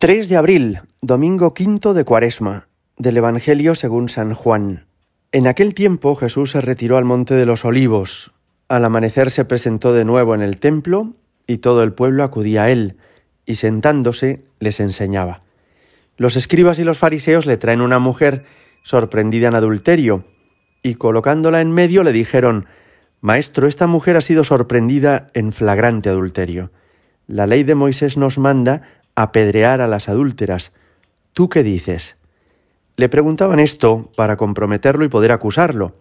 3 de abril, domingo quinto de Cuaresma, del Evangelio según San Juan. En aquel tiempo Jesús se retiró al monte de los olivos. Al amanecer se presentó de nuevo en el templo y todo el pueblo acudía a él, y sentándose les enseñaba. Los escribas y los fariseos le traen una mujer sorprendida en adulterio, y colocándola en medio le dijeron, Maestro, esta mujer ha sido sorprendida en flagrante adulterio. La ley de Moisés nos manda apedrear a las adúlteras. ¿Tú qué dices? Le preguntaban esto para comprometerlo y poder acusarlo.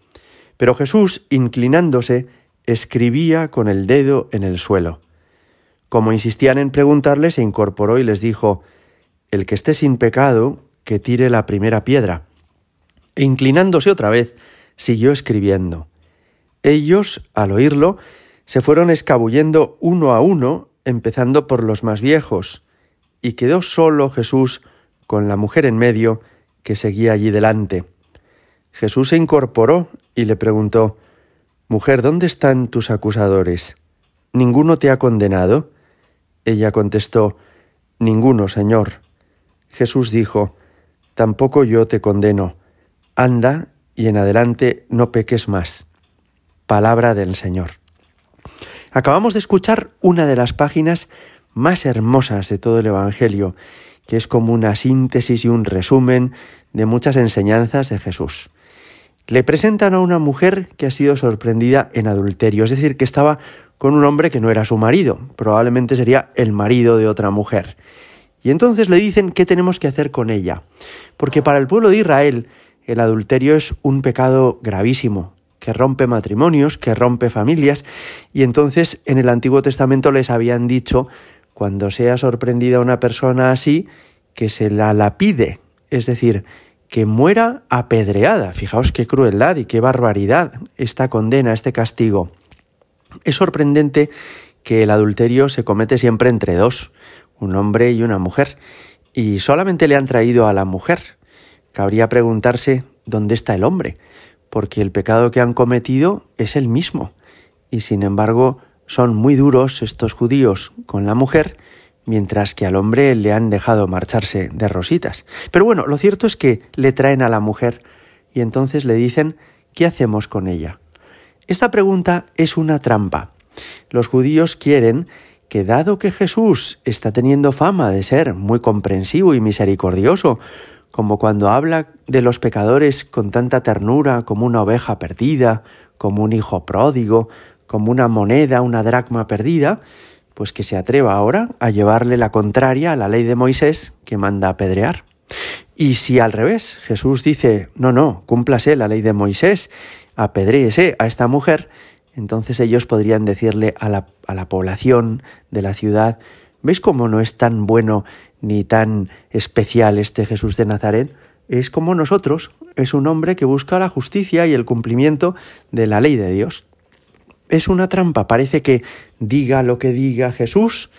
Pero Jesús, inclinándose, escribía con el dedo en el suelo. Como insistían en preguntarle, se incorporó y les dijo, El que esté sin pecado, que tire la primera piedra. E inclinándose otra vez, siguió escribiendo. Ellos, al oírlo, se fueron escabullendo uno a uno, empezando por los más viejos, y quedó solo Jesús con la mujer en medio que seguía allí delante. Jesús se incorporó y le preguntó, Mujer, ¿dónde están tus acusadores? ¿Ninguno te ha condenado? Ella contestó, Ninguno, Señor. Jesús dijo, Tampoco yo te condeno. Anda y en adelante no peques más. Palabra del Señor. Acabamos de escuchar una de las páginas más hermosas de todo el Evangelio, que es como una síntesis y un resumen de muchas enseñanzas de Jesús. Le presentan a una mujer que ha sido sorprendida en adulterio, es decir, que estaba con un hombre que no era su marido, probablemente sería el marido de otra mujer. Y entonces le dicen qué tenemos que hacer con ella, porque para el pueblo de Israel el adulterio es un pecado gravísimo, que rompe matrimonios, que rompe familias, y entonces en el Antiguo Testamento les habían dicho cuando sea sorprendida una persona así, que se la lapide, es decir, que muera apedreada. Fijaos qué crueldad y qué barbaridad esta condena, este castigo. Es sorprendente que el adulterio se comete siempre entre dos, un hombre y una mujer, y solamente le han traído a la mujer. Cabría preguntarse dónde está el hombre, porque el pecado que han cometido es el mismo, y sin embargo son muy duros estos judíos con la mujer, mientras que al hombre le han dejado marcharse de rositas. Pero bueno, lo cierto es que le traen a la mujer y entonces le dicen ¿qué hacemos con ella? Esta pregunta es una trampa. Los judíos quieren que dado que Jesús está teniendo fama de ser muy comprensivo y misericordioso, como cuando habla de los pecadores con tanta ternura como una oveja perdida, como un hijo pródigo, como una moneda, una dracma perdida, pues que se atreva ahora a llevarle la contraria a la ley de Moisés que manda apedrear. Y si al revés Jesús dice, no, no, cúmplase la ley de Moisés, apedréese a esta mujer, entonces ellos podrían decirle a la, a la población de la ciudad, ¿veis cómo no es tan bueno ni tan especial este Jesús de Nazaret? Es como nosotros, es un hombre que busca la justicia y el cumplimiento de la ley de Dios es una trampa. Parece que diga lo que diga Jesús,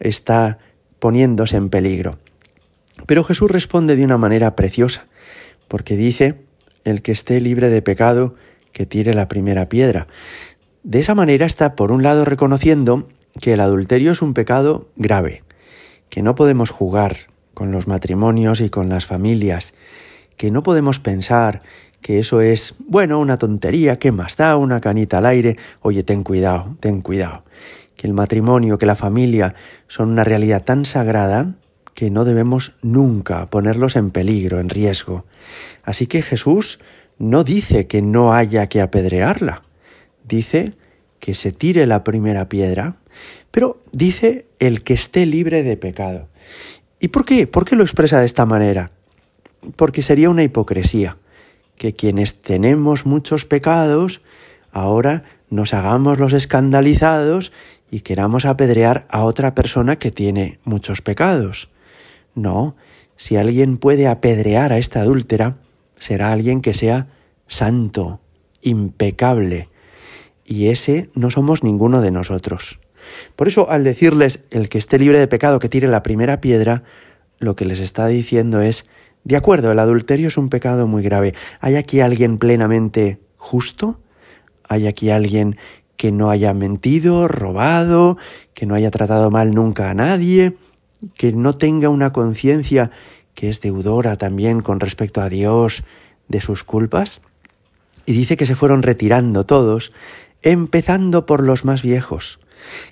está poniéndose en peligro. Pero Jesús responde de una manera preciosa, porque dice, el que esté libre de pecado, que tire la primera piedra. De esa manera está, por un lado, reconociendo que el adulterio es un pecado grave, que no podemos jugar con los matrimonios y con las familias, que no podemos pensar que eso es, bueno, una tontería, ¿qué más da? Una canita al aire. Oye, ten cuidado, ten cuidado. Que el matrimonio, que la familia son una realidad tan sagrada que no debemos nunca ponerlos en peligro, en riesgo. Así que Jesús no dice que no haya que apedrearla, dice que se tire la primera piedra, pero dice el que esté libre de pecado. ¿Y por qué? ¿Por qué lo expresa de esta manera? Porque sería una hipocresía que quienes tenemos muchos pecados, ahora nos hagamos los escandalizados y queramos apedrear a otra persona que tiene muchos pecados. No, si alguien puede apedrear a esta adúltera, será alguien que sea santo, impecable, y ese no somos ninguno de nosotros. Por eso, al decirles el que esté libre de pecado que tire la primera piedra, lo que les está diciendo es de acuerdo, el adulterio es un pecado muy grave. ¿Hay aquí alguien plenamente justo? ¿Hay aquí alguien que no haya mentido, robado, que no haya tratado mal nunca a nadie? que no tenga una conciencia que es deudora también con respecto a Dios de sus culpas? Y dice que se fueron retirando todos, empezando por los más viejos.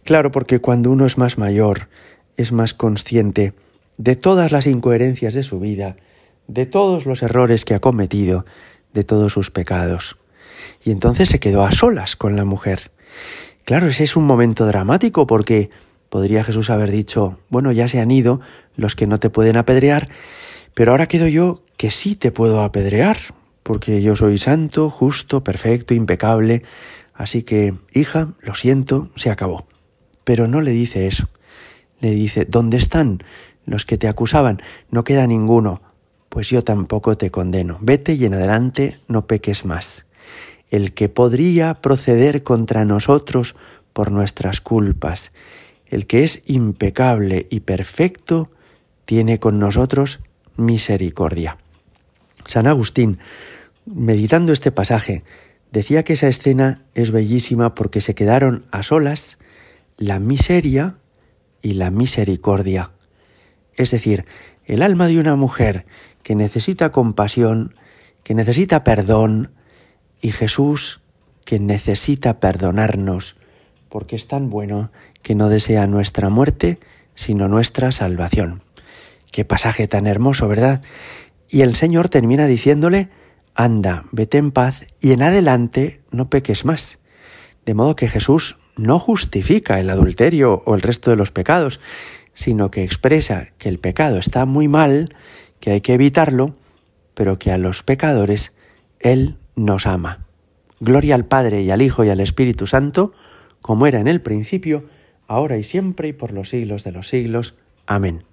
Claro, porque cuando uno es más mayor, es más consciente de todas las incoherencias de su vida, de todos los errores que ha cometido, de todos sus pecados. Y entonces se quedó a solas con la mujer. Claro, ese es un momento dramático porque podría Jesús haber dicho, bueno, ya se han ido los que no te pueden apedrear, pero ahora quedo yo que sí te puedo apedrear, porque yo soy santo, justo, perfecto, impecable, así que, hija, lo siento, se acabó. Pero no le dice eso. Le dice, ¿dónde están los que te acusaban? No queda ninguno. Pues yo tampoco te condeno. Vete y en adelante no peques más. El que podría proceder contra nosotros por nuestras culpas, el que es impecable y perfecto, tiene con nosotros misericordia. San Agustín, meditando este pasaje, decía que esa escena es bellísima porque se quedaron a solas la miseria y la misericordia. Es decir, el alma de una mujer que necesita compasión, que necesita perdón, y Jesús que necesita perdonarnos, porque es tan bueno que no desea nuestra muerte, sino nuestra salvación. Qué pasaje tan hermoso, ¿verdad? Y el Señor termina diciéndole, anda, vete en paz y en adelante no peques más. De modo que Jesús no justifica el adulterio o el resto de los pecados, sino que expresa que el pecado está muy mal, que hay que evitarlo, pero que a los pecadores Él nos ama. Gloria al Padre y al Hijo y al Espíritu Santo, como era en el principio, ahora y siempre y por los siglos de los siglos. Amén.